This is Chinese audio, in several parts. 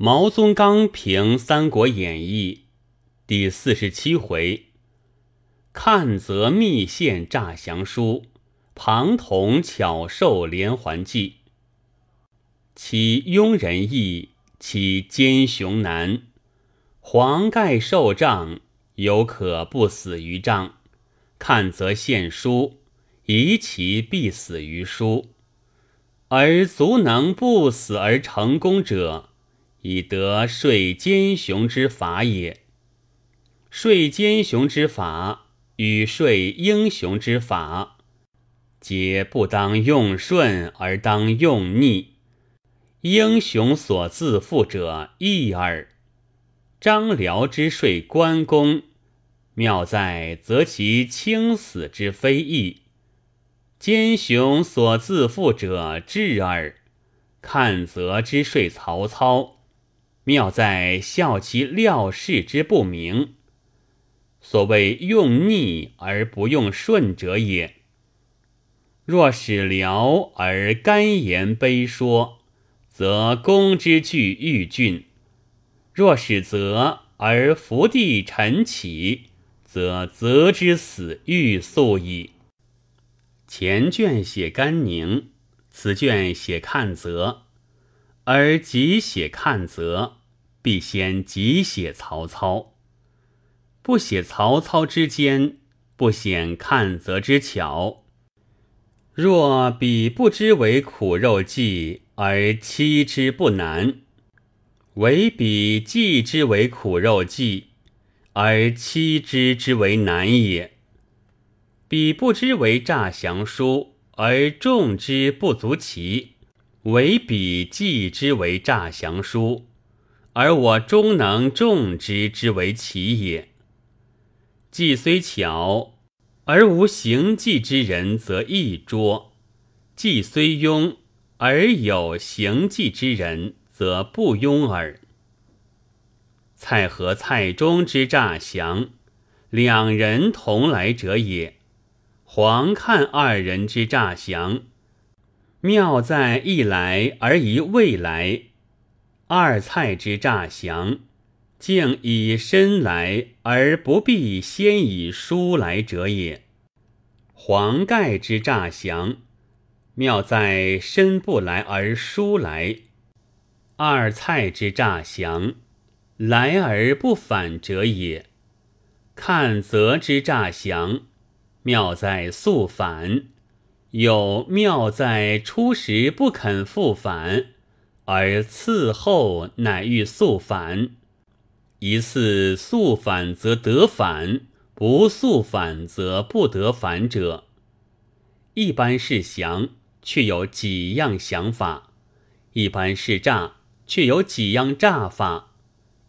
毛宗刚评《三国演义》第四十七回：看则密献诈降书，庞统巧授连环计。其庸人易，其奸雄难。黄盖受杖，犹可不死于杖；看则献书，疑其必死于书。而足能不死而成功者。以得睡奸雄之法也。睡奸雄之法与睡英雄之法，皆不当用顺而当用逆。英雄所自负者义耳。张辽之睡关公，妙在则其轻死之非义；奸雄所自负者智耳。看则之睡曹操。妙在效其料事之不明，所谓用逆而不用顺者也。若使辽而甘言悲说，则公之惧欲峻；若使则而伏地陈起，则则之死欲速矣。前卷写甘宁，此卷写看泽，而即写看泽。必先急写曹操，不写曹操之间，不显看则之巧。若彼不知为苦肉计，而欺之不难；唯彼计之为苦肉计，而欺之之为难也。彼不知为诈降书，而众之不足奇；唯彼计之为诈降书。而我终能众之之为奇也。计虽巧，而无行计之人，则易拙；计虽庸，而有行计之人，则不庸耳。蔡和蔡中之诈降，两人同来者也。黄看二人之诈降，妙在一来而一未来。二蔡之诈降，竟以身来而不必先以书来者也。黄盖之诈降，妙在身不来而书来；二蔡之诈降，来而不返者也。看则之诈降，妙在速返，有妙在初时不肯复返。而次后乃欲速反，一次速反则得反，不速反则不得反者，一般是降，却有几样降法；一般是诈，却有几样诈法。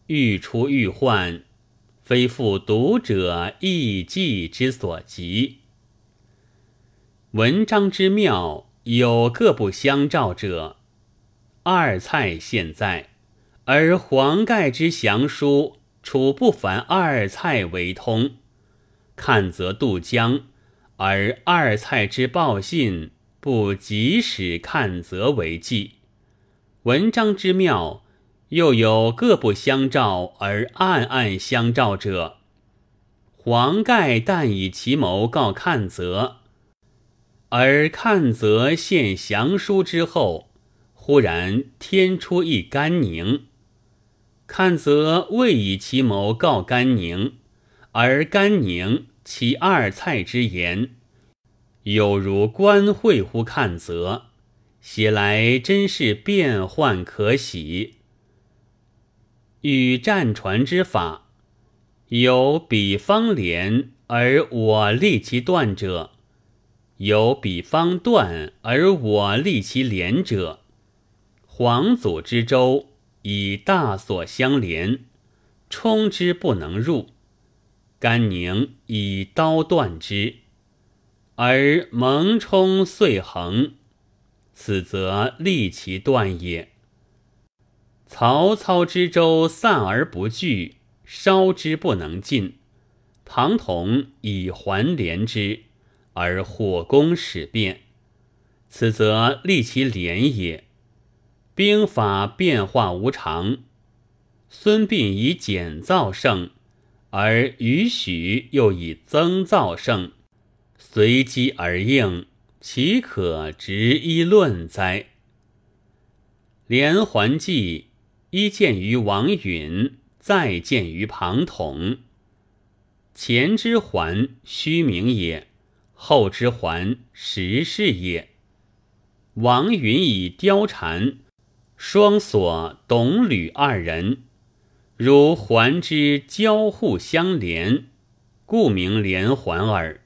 欲出欲换，非复读者意计之所及。文章之妙，有各不相照者。二蔡现在，而黄盖之降书，楚不凡二蔡为通；看则渡江，而二蔡之报信，不即使看则为记。文章之妙，又有各不相照而暗暗相照者。黄盖但以其谋告看则，而看则献降书之后。忽然天出一甘宁，看则未以其谋告甘宁，而甘宁其二蔡之言，有如观会乎看则，写来真是变幻可喜。与战船之法，有彼方连而我立其断者，有彼方断而我立其连者。黄祖之舟以大所相连，冲之不能入；甘宁以刀断之，而蒙冲遂横，此则利其断也。曹操之舟散而不聚，烧之不能尽；庞统以环连之，而火攻始变，此则利其连也。兵法变化无常，孙膑以减造胜，而于许又以增造胜，随机而应，岂可执一论哉？连环计一见于王允，再见于庞统。前之环虚名也，后之环实是也。王允以貂蝉、双锁、董吕二人。如环之交互相连，故名连环耳。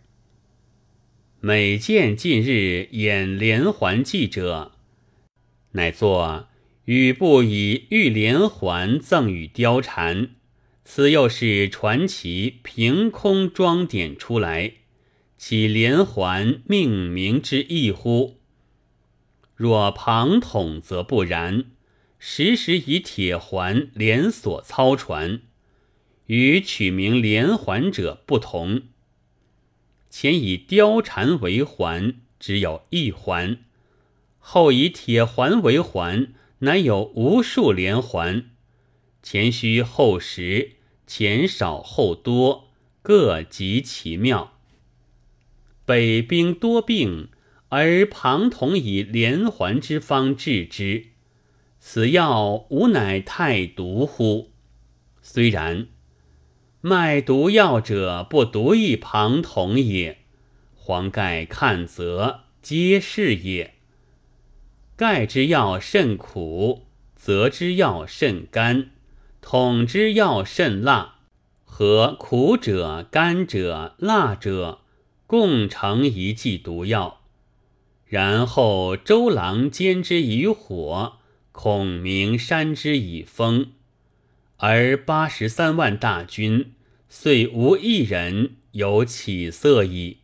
每见近日演连环计者，乃作吕布以玉连环赠与貂蝉，此又是传奇凭空装点出来，岂连环命名之意乎？若庞统则不然。时时以铁环连锁操船，与取名连环者不同。前以貂蝉为环，只有一环；后以铁环为环，乃有无数连环。前虚后实，前少后多，各极其妙。北兵多病，而庞统以连环之方治之。此药吾乃太毒乎？虽然，卖毒药者不独一庞统也。黄盖看则皆是也。盖之药甚苦，则之药甚甘，统之药甚辣，和苦者、甘者、辣者，共成一剂毒药。然后周郎煎之以火。孔明山之以风，而八十三万大军，遂无一人有起色矣。